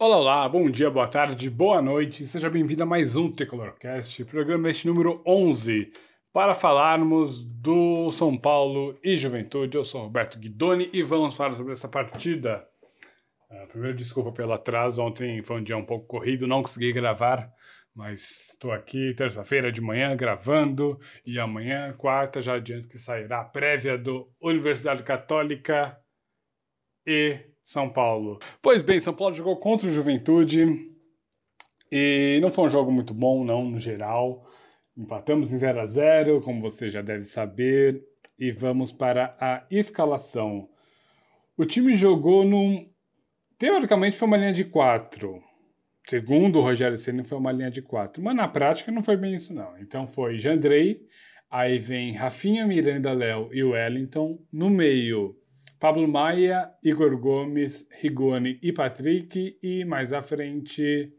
Olá, olá, bom dia, boa tarde, boa noite, seja bem-vindo a mais um Tricolorcast, programa este número 11, para falarmos do São Paulo e Juventude. Eu sou Roberto Guidoni e vamos falar sobre essa partida. Uh, primeiro, desculpa pelo atraso, ontem foi um dia um pouco corrido, não consegui gravar, mas estou aqui terça-feira de manhã gravando e amanhã, quarta, já adianto que sairá a prévia do Universidade Católica e São Paulo. Pois bem, São Paulo jogou contra o Juventude e não foi um jogo muito bom, não, no geral. Empatamos em 0 a 0 como você já deve saber, e vamos para a escalação. O time jogou num. Teoricamente foi uma linha de 4. Segundo o Rogério Senna, foi uma linha de 4. Mas na prática não foi bem isso, não. Então foi Jandrei, aí vem Rafinha, Miranda, Léo e Wellington. No meio, Pablo Maia, Igor Gomes, Rigoni e Patrick, e mais à frente,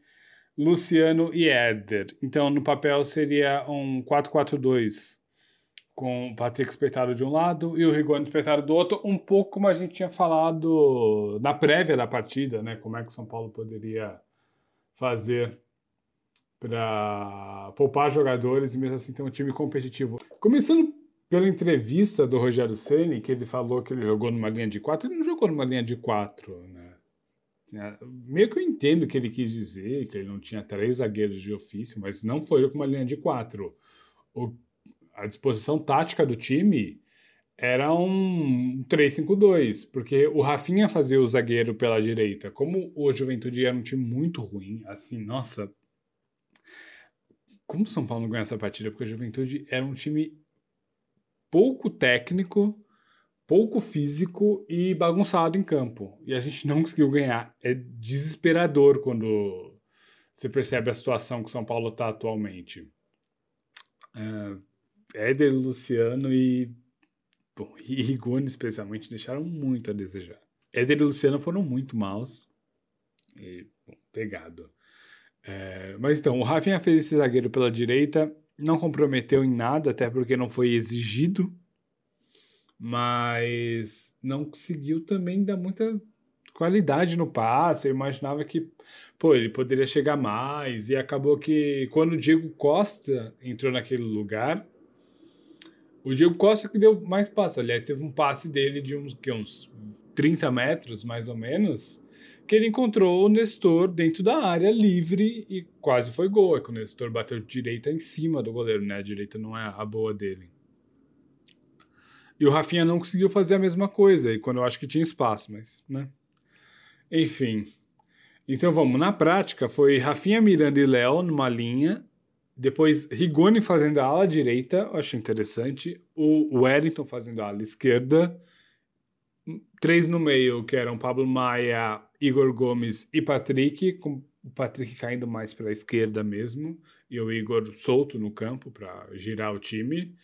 Luciano e Éder. Então, no papel seria um 4-4-2, com o Patrick espetado de um lado e o Rigoni espetado do outro, um pouco como a gente tinha falado na prévia da partida, né? Como é que São Paulo poderia fazer para poupar jogadores e mesmo assim ter um time competitivo. Começando pela entrevista do Rogério Ceni, que ele falou que ele jogou numa linha de quatro, ele não jogou numa linha de quatro, né? Meio que eu entendo o que ele quis dizer, que ele não tinha três zagueiros de ofício, mas não foi com uma linha de quatro. O, a disposição tática do time era um 3-5-2, porque o Rafinha fazia o zagueiro pela direita. Como o Juventude era um time muito ruim, assim, nossa. Como o São Paulo não ganha essa partida? Porque o Juventude era um time pouco técnico, pouco físico e bagunçado em campo. E a gente não conseguiu ganhar. É desesperador quando você percebe a situação que o São Paulo está atualmente. Uh, Éder, Luciano e, bom, e Rigoni, especialmente, deixaram muito a desejar. Éder e Luciano foram muito maus. E, bom, pegado. É, mas então, o Rafinha fez esse zagueiro pela direita não comprometeu em nada, até porque não foi exigido, mas não conseguiu também dar muita qualidade no passe. Eu imaginava que, pô, ele poderia chegar mais, e acabou que quando o Diego Costa entrou naquele lugar, o Diego Costa que deu mais passe. Aliás, teve um passe dele de uns, que, uns 30 metros, mais ou menos, que ele encontrou o Nestor dentro da área livre e quase foi gol. É que o Nestor bateu direita em cima do goleiro, né? A direita não é a boa dele. E o Rafinha não conseguiu fazer a mesma coisa, e quando eu acho que tinha espaço, mas, né? Enfim. Então vamos, na prática foi Rafinha, Miranda e Léo numa linha, depois Rigoni fazendo a ala direita, eu achei interessante, o Wellington fazendo a ala esquerda, três no meio, que eram Pablo Maia, Igor Gomes e Patrick, com o Patrick caindo mais para a esquerda mesmo, e o Igor solto no campo para girar o time.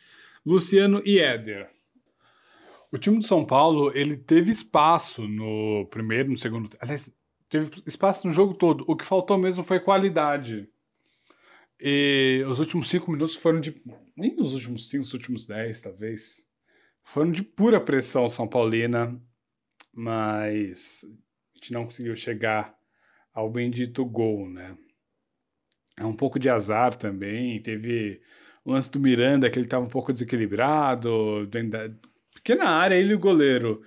Luciano e Éder. O time do São Paulo, ele teve espaço no primeiro, no segundo, aliás, teve espaço no jogo todo. O que faltou mesmo foi qualidade. E os últimos cinco minutos foram de. Nem os últimos cinco, os últimos dez, talvez. Foram de pura pressão São Paulina, mas gente não conseguiu chegar ao bendito gol, né? É um pouco de azar também. Teve o lance do Miranda, que ele estava um pouco desequilibrado. Pequena área, ele e o goleiro.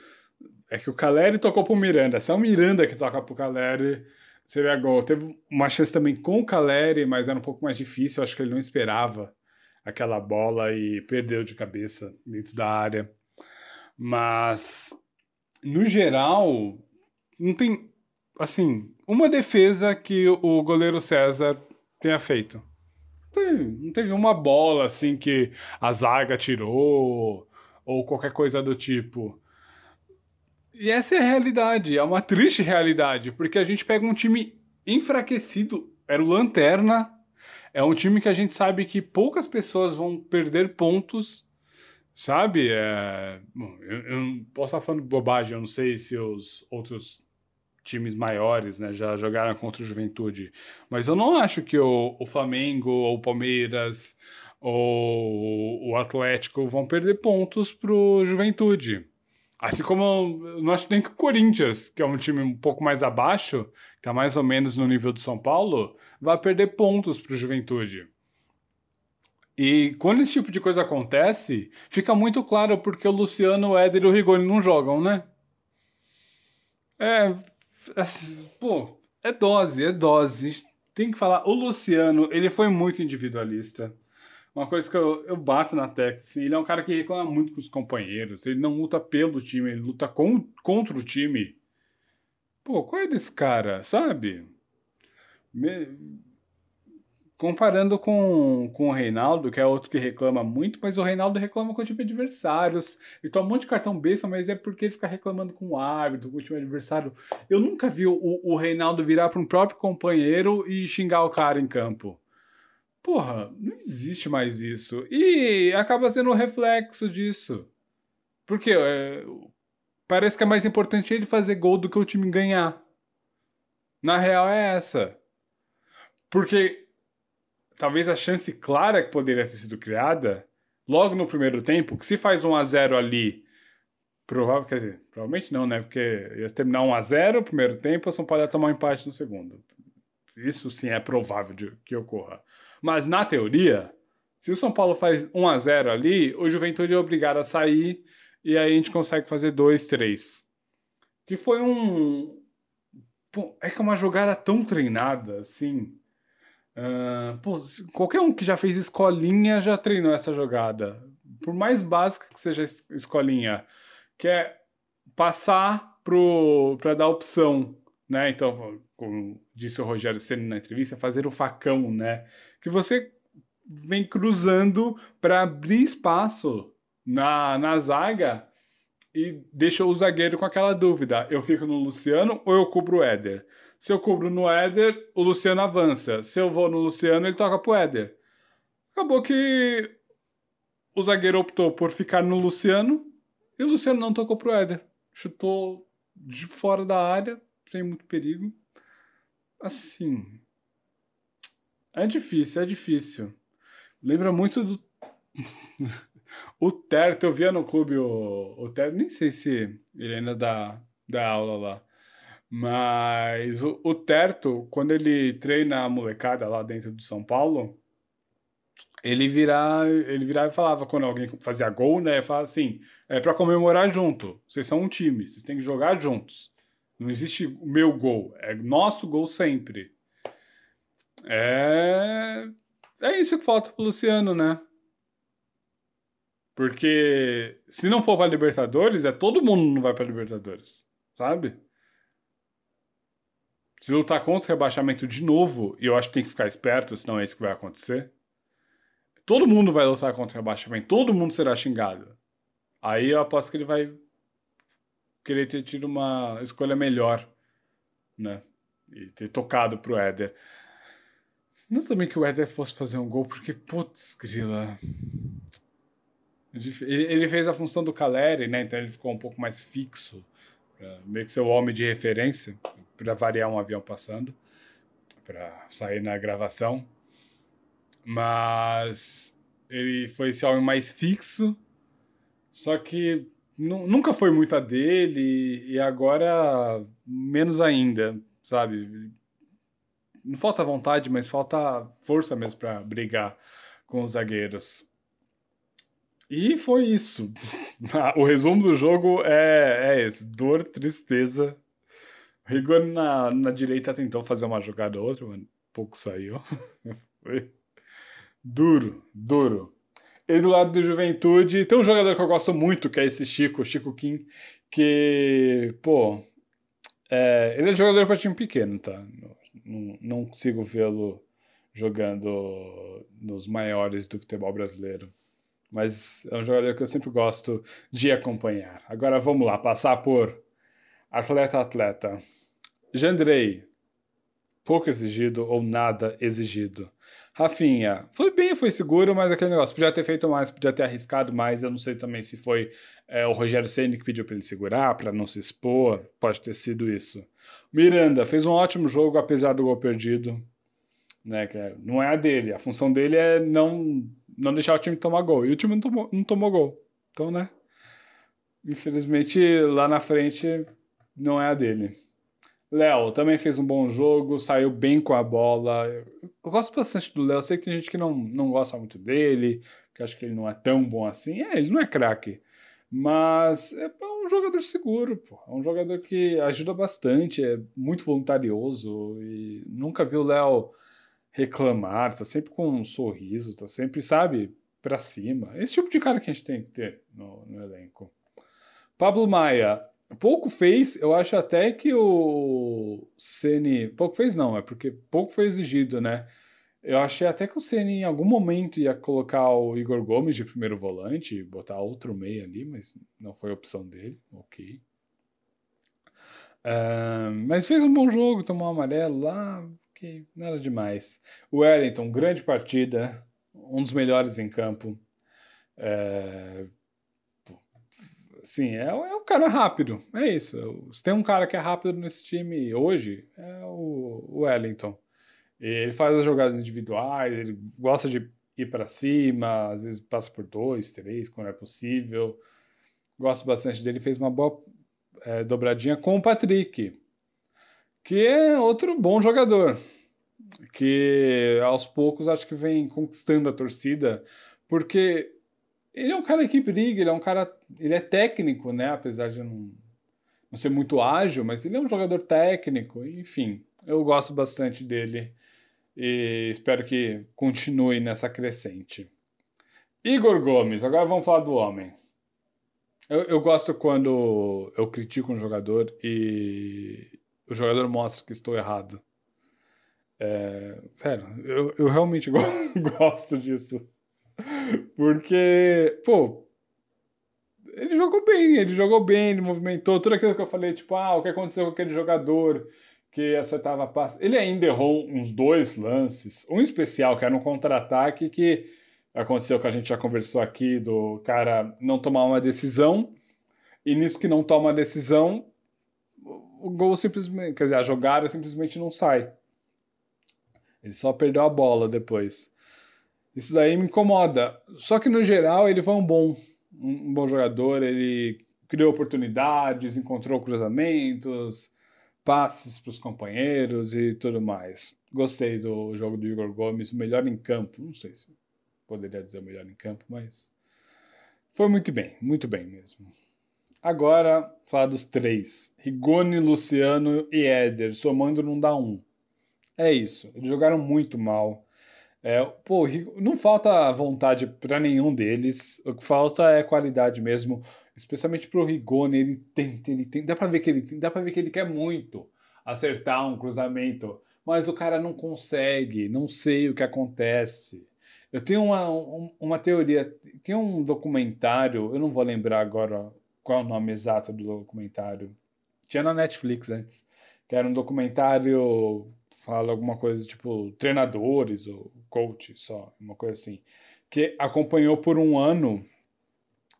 É que o Caleri tocou pro Miranda. Se é o Miranda que toca pro Caleri, seria gol. Teve uma chance também com o Caleri, mas era um pouco mais difícil. Acho que ele não esperava aquela bola e perdeu de cabeça dentro da área. Mas, no geral, não tem, assim, uma defesa que o goleiro César tenha feito. Não teve uma bola, assim, que a zaga tirou ou qualquer coisa do tipo. E essa é a realidade, é uma triste realidade, porque a gente pega um time enfraquecido, era o Lanterna, é um time que a gente sabe que poucas pessoas vão perder pontos, sabe? É... Bom, eu, eu não posso estar falando bobagem, eu não sei se os outros times maiores né, já jogaram contra o Juventude, mas eu não acho que o, o Flamengo ou o Palmeiras ou o Atlético vão perder pontos pro Juventude. Assim como eu não acho nem que o Corinthians, que é um time um pouco mais abaixo, que tá mais ou menos no nível do São Paulo, vai perder pontos para o Juventude. E quando esse tipo de coisa acontece, fica muito claro porque o Luciano, o Éder e o Rigoni não jogam, né? É. Pô, é dose, é dose. Tem que falar. O Luciano, ele foi muito individualista. Uma coisa que eu, eu bato na tecla, assim, ele é um cara que reclama muito com os companheiros. Ele não luta pelo time, ele luta com, contra o time. Pô, qual é desse cara, sabe? Me... Comparando com, com o Reinaldo, que é outro que reclama muito, mas o Reinaldo reclama com o time adversários. Ele toma um monte de cartão besta, mas é porque ele fica reclamando com o árbitro, com o time adversário. Eu nunca vi o, o Reinaldo virar para um próprio companheiro e xingar o cara em campo. Porra, não existe mais isso. E acaba sendo um reflexo disso. Porque é, parece que é mais importante ele fazer gol do que o time ganhar. Na real é essa. Porque talvez a chance clara que poderia ter sido criada logo no primeiro tempo, que se faz 1 a 0 ali, provável, quer dizer, provavelmente não, né? Porque ia terminar 1 a 0 no primeiro tempo, o São Paulo ia tomar um empate no segundo. Isso sim é provável de que ocorra. Mas na teoria, se o São Paulo faz 1 a 0 ali, o Juventude é obrigado a sair e aí a gente consegue fazer 2, 3. Que foi um. É que é uma jogada tão treinada assim. Uh, pô, qualquer um que já fez escolinha já treinou essa jogada. Por mais básica que seja a escolinha, que é passar para dar opção, né? Então, como disse o Rogério Senna na entrevista, fazer o facão, né? Que você vem cruzando para abrir espaço na, na zaga e deixa o zagueiro com aquela dúvida: eu fico no Luciano ou eu cubro o Éder? Se eu cubro no Éder, o Luciano avança. Se eu vou no Luciano, ele toca pro Éder. Acabou que o zagueiro optou por ficar no Luciano e o Luciano não tocou pro Éder. Chutou de fora da área, sem muito perigo assim. É difícil, é difícil. Lembra muito do. o Terto, eu via no clube o, o Terto, nem sei se ele ainda dá, dá aula lá. Mas o, o Terto, quando ele treina a molecada lá dentro do São Paulo, ele virava, ele virava e falava quando alguém fazia gol, né? Falava assim: é para comemorar junto. Vocês são um time, vocês têm que jogar juntos. Não existe meu gol, é nosso gol sempre. É. É isso que falta pro Luciano, né? Porque se não for para Libertadores, é todo mundo não vai para Libertadores, sabe? Se lutar contra o rebaixamento de novo, e eu acho que tem que ficar esperto, senão é isso que vai acontecer. Todo mundo vai lutar contra o rebaixamento, todo mundo será xingado. Aí eu aposto que ele vai querer ter tido uma escolha melhor, né? E ter tocado pro Éder. Não também que o Éder fosse fazer um gol, porque, putz, grila. Ele fez a função do Caleri, né? Então ele ficou um pouco mais fixo, meio que ser o homem de referência, para variar um avião passando, para sair na gravação. Mas ele foi esse homem mais fixo, só que nunca foi muito a dele e agora menos ainda, sabe? Não falta vontade, mas falta força mesmo para brigar com os zagueiros. E foi isso. o resumo do jogo é, é esse: dor, tristeza. Rigor na, na direita tentou fazer uma jogada ou outra, mas pouco saiu. foi duro, duro. E do lado do Juventude, tem um jogador que eu gosto muito, que é esse Chico, Chico Kim, que, pô, é, ele é jogador para time pequeno, tá? Não, não consigo vê-lo jogando nos maiores do futebol brasileiro. Mas é um jogador que eu sempre gosto de acompanhar. Agora vamos lá, passar por atleta a atleta. Jandrei, pouco exigido ou nada exigido. Rafinha, foi bem, foi seguro, mas aquele negócio, podia ter feito mais, podia ter arriscado mais. Eu não sei também se foi é, o Rogério Senna que pediu para ele segurar, para não se expor, pode ter sido isso. Miranda fez um ótimo jogo, apesar do gol perdido. Né, que é, não é a dele, a função dele é não, não deixar o time tomar gol. E o time não tomou, não tomou gol. Então, né? infelizmente, lá na frente não é a dele. Léo também fez um bom jogo, saiu bem com a bola. Eu gosto bastante do Léo. Sei que tem gente que não, não gosta muito dele, que acha que ele não é tão bom assim. É, ele não é craque. Mas é um jogador seguro, pô. É um jogador que ajuda bastante, é muito voluntarioso e nunca vi o Léo reclamar, tá sempre com um sorriso, tá sempre, sabe, pra cima. Esse tipo de cara que a gente tem que ter no, no elenco. Pablo Maia, pouco fez, eu acho até que o Ceni, pouco fez não, é porque pouco foi exigido, né? Eu achei até que o Ceni em algum momento ia colocar o Igor Gomes de primeiro volante, botar outro meio ali, mas não foi opção dele, ok. Uh, mas fez um bom jogo, tomou um amarelo lá, ok, nada demais. O Wellington, grande partida, um dos melhores em campo. Uh, sim, é, é um cara rápido, é isso. Se tem um cara que é rápido nesse time hoje, é o Wellington. Ele faz as jogadas individuais, ele gosta de ir para cima, às vezes passa por dois, três, quando é possível. Gosto bastante dele, fez uma boa é, dobradinha com o Patrick, que é outro bom jogador, que aos poucos acho que vem conquistando a torcida, porque ele é um cara que briga, ele é um cara, ele é técnico, né, apesar de não, não ser muito ágil, mas ele é um jogador técnico, enfim, eu gosto bastante dele e espero que continue nessa crescente. Igor Gomes, agora vamos falar do homem. Eu, eu gosto quando eu critico um jogador e o jogador mostra que estou errado. É, sério, eu, eu realmente gosto disso. Porque, pô, ele jogou bem, ele jogou bem, ele movimentou tudo aquilo que eu falei, tipo, ah, o que aconteceu com aquele jogador que acertava passe. Ele ainda errou uns dois lances, um especial, que era um contra-ataque que aconteceu que a gente já conversou aqui, do cara não tomar uma decisão, e nisso que não toma a decisão, o gol simplesmente, quer dizer, a jogada simplesmente não sai. Ele só perdeu a bola depois. Isso daí me incomoda. Só que no geral ele foi um bom, um bom jogador, ele criou oportunidades, encontrou cruzamentos, passes para os companheiros e tudo mais. Gostei do jogo do Igor Gomes, melhor em campo. Não sei se poderia dizer melhor em campo, mas foi muito bem, muito bem mesmo. Agora, falar dos três: Rigoni, Luciano e Éder. Somando não dá um. É isso. Eles jogaram muito mal. É, pô, não falta vontade para nenhum deles. O que falta é qualidade mesmo especialmente pro Rigoni, ele tenta, ele tem, dá para ver que ele dá para ver que ele quer muito acertar um cruzamento, mas o cara não consegue, não sei o que acontece. Eu tenho uma, uma teoria, tem um documentário, eu não vou lembrar agora qual é o nome exato do documentário. Tinha na Netflix antes, que era um documentário fala alguma coisa tipo treinadores ou coach só, uma coisa assim, que acompanhou por um ano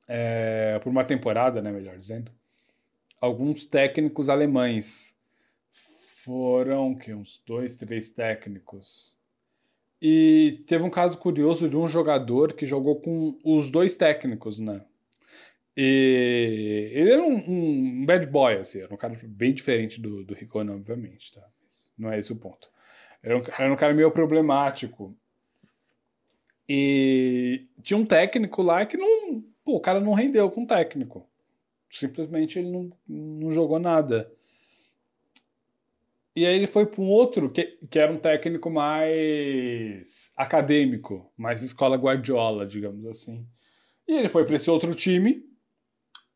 é, por uma temporada, né, melhor dizendo, alguns técnicos alemães. Foram que uns dois, três técnicos. E teve um caso curioso de um jogador que jogou com os dois técnicos, né? E ele era um, um bad boy, assim, era um cara bem diferente do, do Riccone, obviamente, tá? Não é esse o ponto. Era um, era um cara meio problemático. E tinha um técnico lá que não, Pô, o cara não rendeu com o técnico. Simplesmente ele não, não jogou nada. E aí ele foi para um outro, que, que era um técnico mais acadêmico, mais escola Guardiola, digamos assim. E ele foi para esse outro time,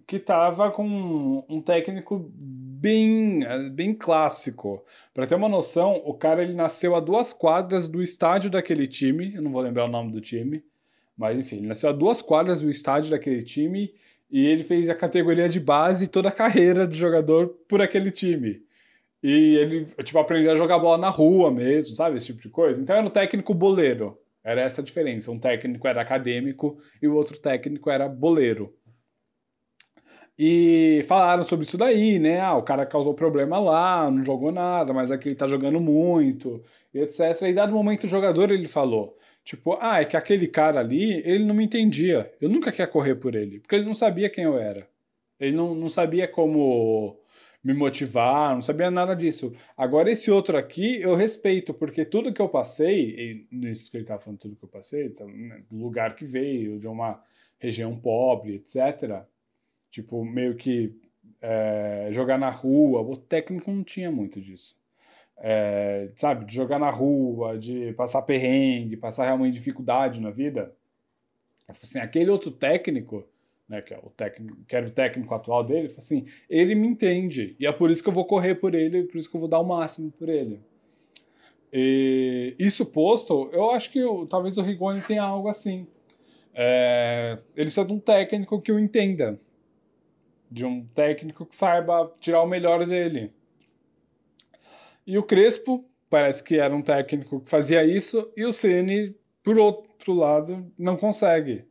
que estava com um técnico bem, bem clássico. Para ter uma noção, o cara ele nasceu a duas quadras do estádio daquele time, eu não vou lembrar o nome do time, mas enfim, ele nasceu a duas quadras do estádio daquele time e ele fez a categoria de base e toda a carreira do jogador por aquele time. E ele, tipo, aprendeu a jogar bola na rua mesmo, sabe? Esse tipo de coisa. Então era o técnico boleiro. Era essa a diferença. Um técnico era acadêmico e o outro técnico era boleiro. E falaram sobre isso daí, né? Ah, o cara causou problema lá, não jogou nada, mas aqui ele tá jogando muito, etc. E dado momento o jogador ele falou: Tipo, ah, é que aquele cara ali, ele não me entendia. Eu nunca queria correr por ele, porque ele não sabia quem eu era. Ele não, não sabia como me motivar, não sabia nada disso. Agora, esse outro aqui, eu respeito, porque tudo que eu passei, e nisso que ele estava falando, tudo que eu passei, então, né, do lugar que veio, de uma região pobre, etc. Tipo, meio que é, jogar na rua, o técnico não tinha muito disso. É, sabe, de jogar na rua, de passar perrengue, passar realmente dificuldade na vida. Assim, aquele outro técnico né, que, é o técnico, que era o técnico atual dele, assim, ele me entende, e é por isso que eu vou correr por ele, por isso que eu vou dar o máximo por ele. E, isso posto, eu acho que eu, talvez o Rigoni tenha algo assim. É, ele precisa de um técnico que o entenda, de um técnico que saiba tirar o melhor dele. E o Crespo parece que era um técnico que fazia isso, e o Ceni, por outro lado, não consegue.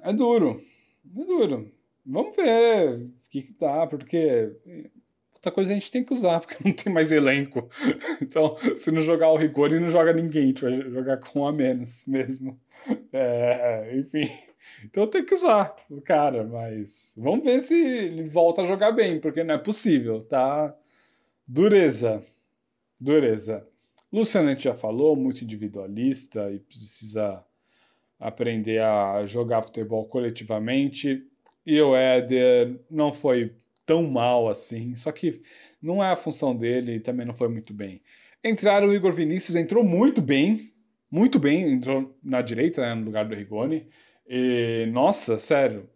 É duro. É duro. Vamos ver o que, que dá, porque outra coisa a gente tem que usar, porque não tem mais elenco. Então, se não jogar o Rigori, não joga ninguém, a gente vai jogar com um a menos mesmo. É, enfim. Então tem que usar o cara, mas vamos ver se ele volta a jogar bem, porque não é possível, tá? Dureza. Dureza. Luciano a gente já falou, muito individualista e precisa aprender a jogar futebol coletivamente. E o Éder não foi tão mal assim, só que não é a função dele e também não foi muito bem. Entraram o Igor Vinícius, entrou muito bem, muito bem, entrou na direita, né, no lugar do Rigoni. E, nossa, sério,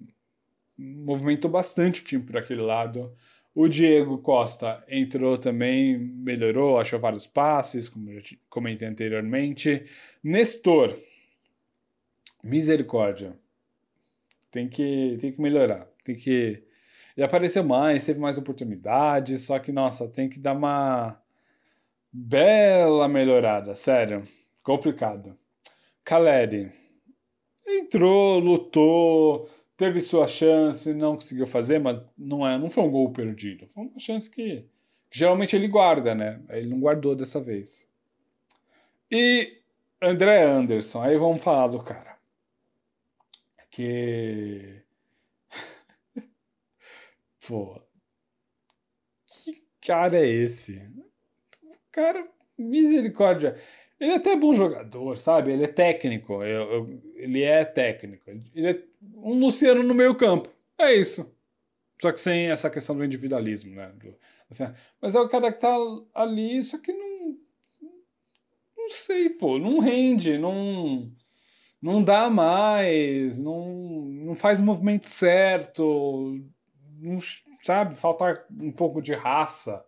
movimentou bastante o time para aquele lado. O Diego Costa entrou também, melhorou, achou vários passes, como eu comentei anteriormente. Nestor, Misericórdia. Tem que, tem que melhorar. Tem que. Ele apareceu mais, teve mais oportunidades, só que, nossa, tem que dar uma bela melhorada, sério. Complicado. Caleri entrou, lutou, teve sua chance, não conseguiu fazer, mas não, é, não foi um gol perdido. Foi uma chance que, que geralmente ele guarda, né? Ele não guardou dessa vez. E André Anderson, aí vamos falar do cara. Porque. Pô. Que cara é esse? Cara, misericórdia. Ele é até bom jogador, sabe? Ele é técnico. Eu, eu, ele é técnico. Ele é um Luciano no meio campo. É isso. Só que sem essa questão do individualismo, né? Do, assim, mas é o cara que tá ali, só que não. Não sei, pô. Não rende, não não dá mais, não, não faz o movimento certo, não, sabe? Falta um pouco de raça,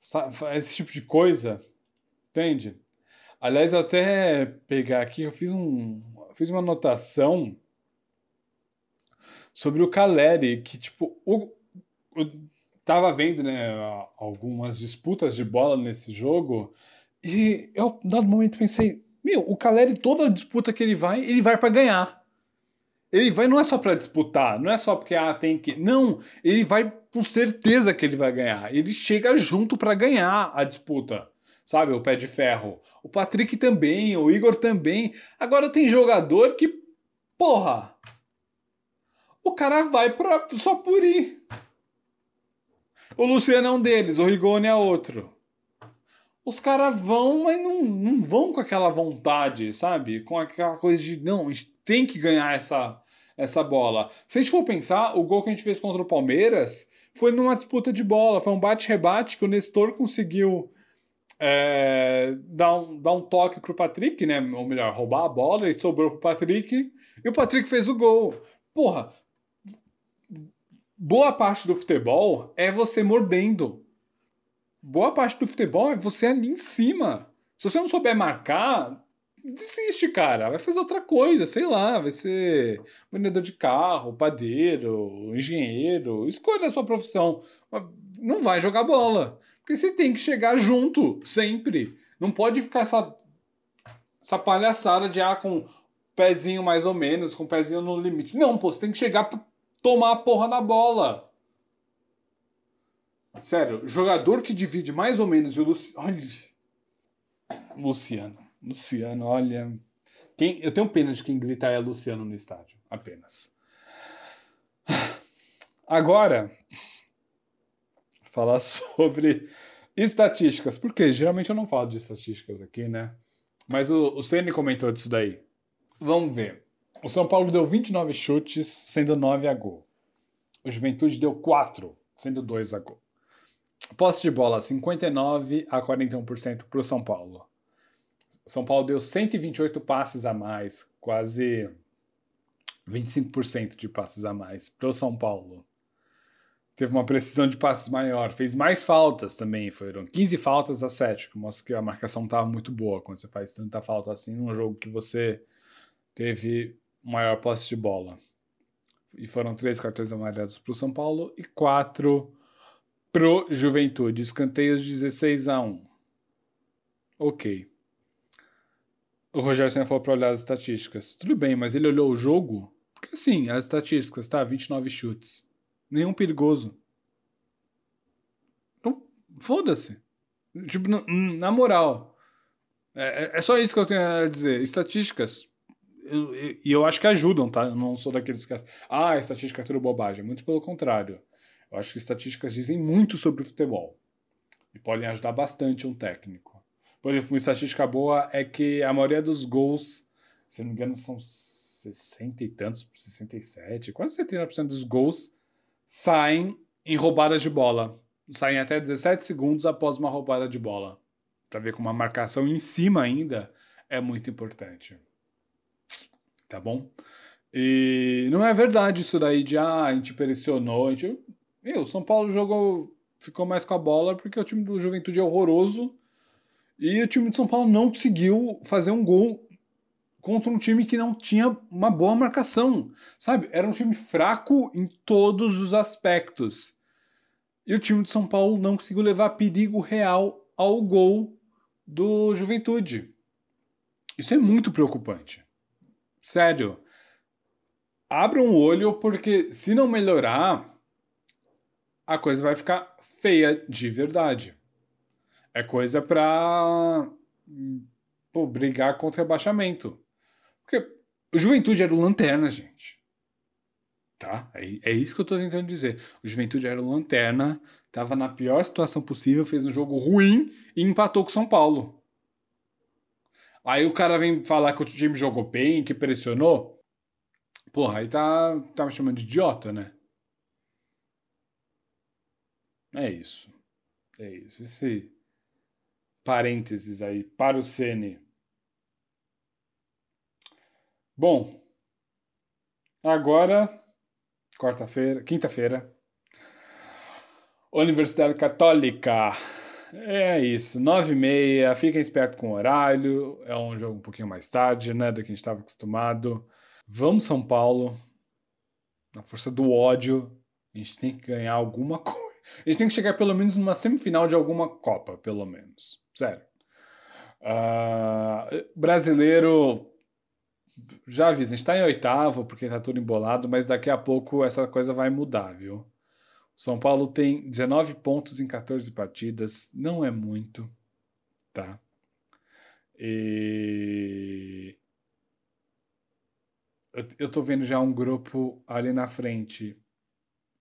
sabe? esse tipo de coisa, entende? Aliás, eu até pegar aqui, eu fiz, um, fiz uma anotação sobre o Caleri, que tipo, o, o, tava vendo né, algumas disputas de bola nesse jogo, e eu, no momento, pensei, meu, o Caleri, toda disputa que ele vai, ele vai para ganhar. Ele vai não é só para disputar, não é só porque ah, tem que. Não, ele vai com certeza que ele vai ganhar. Ele chega junto para ganhar a disputa. Sabe, o pé de ferro. O Patrick também, o Igor também. Agora tem jogador que, porra, o cara vai pra, só por ir. O Luciano é um deles, o Rigoni é outro os caras vão, mas não, não vão com aquela vontade, sabe? Com aquela coisa de, não, a gente tem que ganhar essa, essa bola. Se a gente for pensar, o gol que a gente fez contra o Palmeiras foi numa disputa de bola, foi um bate-rebate que o Nestor conseguiu é, dar, um, dar um toque pro Patrick, né? Ou melhor, roubar a bola e sobrou pro Patrick, e o Patrick fez o gol. Porra, boa parte do futebol é você mordendo boa parte do futebol é você ali em cima. Se você não souber marcar, desiste, cara. Vai fazer outra coisa, sei lá. Vai ser vendedor de carro, padeiro, engenheiro. Escolha a sua profissão. Não vai jogar bola. Porque você tem que chegar junto, sempre. Não pode ficar essa, essa palhaçada de ah, com pezinho mais ou menos, com pezinho no limite. Não, pô, você tem que chegar pra tomar a porra na bola. Sério, jogador que divide mais ou menos o Luciano. Olha. Luciano. Luciano, olha. Quem... Eu tenho pena de quem gritar é Luciano no estádio. Apenas. Agora, falar sobre estatísticas. Porque geralmente eu não falo de estatísticas aqui, né? Mas o, o Ceni comentou disso daí. Vamos ver. O São Paulo deu 29 chutes, sendo 9 a gol. O Juventude deu 4, sendo 2 a gol. Posse de bola, 59 a 41% para o São Paulo. São Paulo deu 128 passes a mais, quase 25% de passes a mais para o São Paulo. Teve uma precisão de passes maior, fez mais faltas também, foram 15 faltas a 7, que mostra que a marcação estava muito boa quando você faz tanta falta assim num jogo que você teve maior posse de bola. E foram três cartões amarelos para o São Paulo e quatro pro Juventude. Escanteios 16 a 1. Ok. O Rogério Senna falou para olhar as estatísticas. Tudo bem, mas ele olhou o jogo? Porque assim, as estatísticas, tá? 29 chutes. Nenhum perigoso. Então, foda-se. Tipo, na, na moral. É, é, é só isso que eu tenho a dizer. Estatísticas. E eu, eu, eu, acho que ajudam, tá? Eu não sou daqueles que. Ah, estatística é tudo bobagem. Muito pelo contrário. Eu acho que estatísticas dizem muito sobre o futebol. E podem ajudar bastante um técnico. Por exemplo, uma estatística boa é que a maioria dos gols, se não me engano, são 60 e tantos, 67, quase 70% dos gols saem em roubadas de bola. Saem até 17 segundos após uma roubada de bola. Para ver como a marcação em cima ainda é muito importante. Tá bom? E não é verdade isso daí de ah, a gente pressionou. A gente... Meu, o São Paulo jogou, ficou mais com a bola porque o time do Juventude é horroroso e o time de São Paulo não conseguiu fazer um gol contra um time que não tinha uma boa marcação, sabe? Era um time fraco em todos os aspectos. E o time de São Paulo não conseguiu levar perigo real ao gol do Juventude. Isso é muito preocupante. Sério. Abra um olho, porque se não melhorar, a coisa vai ficar feia de verdade. É coisa pra pô, brigar contra rebaixamento. Porque o Juventude era o lanterna, gente. Tá? É, é isso que eu tô tentando dizer. O Juventude era o lanterna, tava na pior situação possível, fez um jogo ruim e empatou com o São Paulo. Aí o cara vem falar que o time jogou bem, que pressionou. Porra, aí tá, tá me chamando de idiota, né? É isso. É isso. Esse, parênteses aí para o Cn. Bom, agora quarta-feira, quinta-feira, Universidade Católica. É isso, nove e meia. Fiquem espertos com o horário. É um jogo um pouquinho mais tarde, né, do que a gente estava acostumado. Vamos São Paulo. Na força do ódio, a gente tem que ganhar alguma coisa. A gente tem que chegar pelo menos numa semifinal de alguma Copa, pelo menos. Sério. Uh, brasileiro, já avisa, a gente tá em oitavo porque tá tudo embolado, mas daqui a pouco essa coisa vai mudar, viu? São Paulo tem 19 pontos em 14 partidas, não é muito, tá? E eu, eu tô vendo já um grupo ali na frente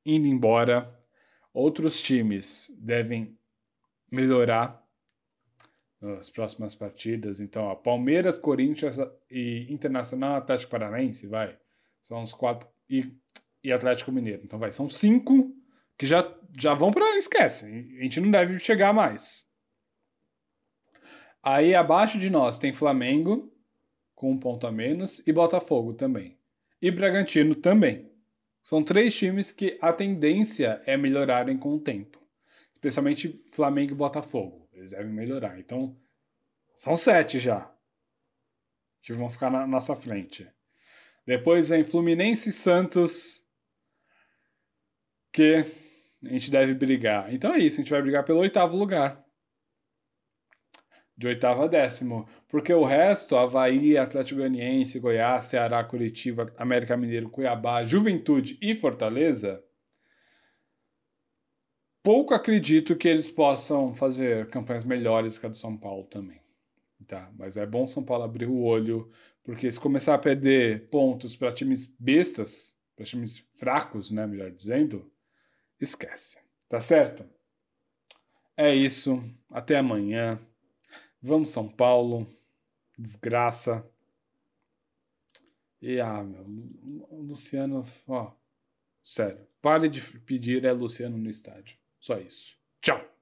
indo embora. Outros times devem melhorar nas próximas partidas. Então, ó, Palmeiras, Corinthians e Internacional Atlético Paranaense, vai. São os quatro. E, e Atlético Mineiro. Então, vai. São cinco que já, já vão para. Esquece. A gente não deve chegar mais. Aí, abaixo de nós, tem Flamengo, com um ponto a menos, e Botafogo também. E Bragantino também. São três times que a tendência é melhorarem com o tempo. Especialmente Flamengo e Botafogo. Eles devem melhorar. Então, são sete já que vão ficar na nossa frente. Depois vem Fluminense e Santos, que a gente deve brigar. Então é isso, a gente vai brigar pelo oitavo lugar. De oitavo a décimo. Porque o resto, Havaí, Atlético Goianiense, Goiás, Ceará, Curitiba, América Mineiro, Cuiabá, Juventude e Fortaleza, pouco acredito que eles possam fazer campanhas melhores que a do São Paulo também. Tá, mas é bom São Paulo abrir o olho, porque se começar a perder pontos para times bestas, para times fracos, né, melhor dizendo, esquece. Tá certo? É isso. Até amanhã. Vamos São Paulo. Desgraça. E ah, meu, Luciano, ó, sério. Pare de pedir é Luciano no estádio. Só isso. Tchau!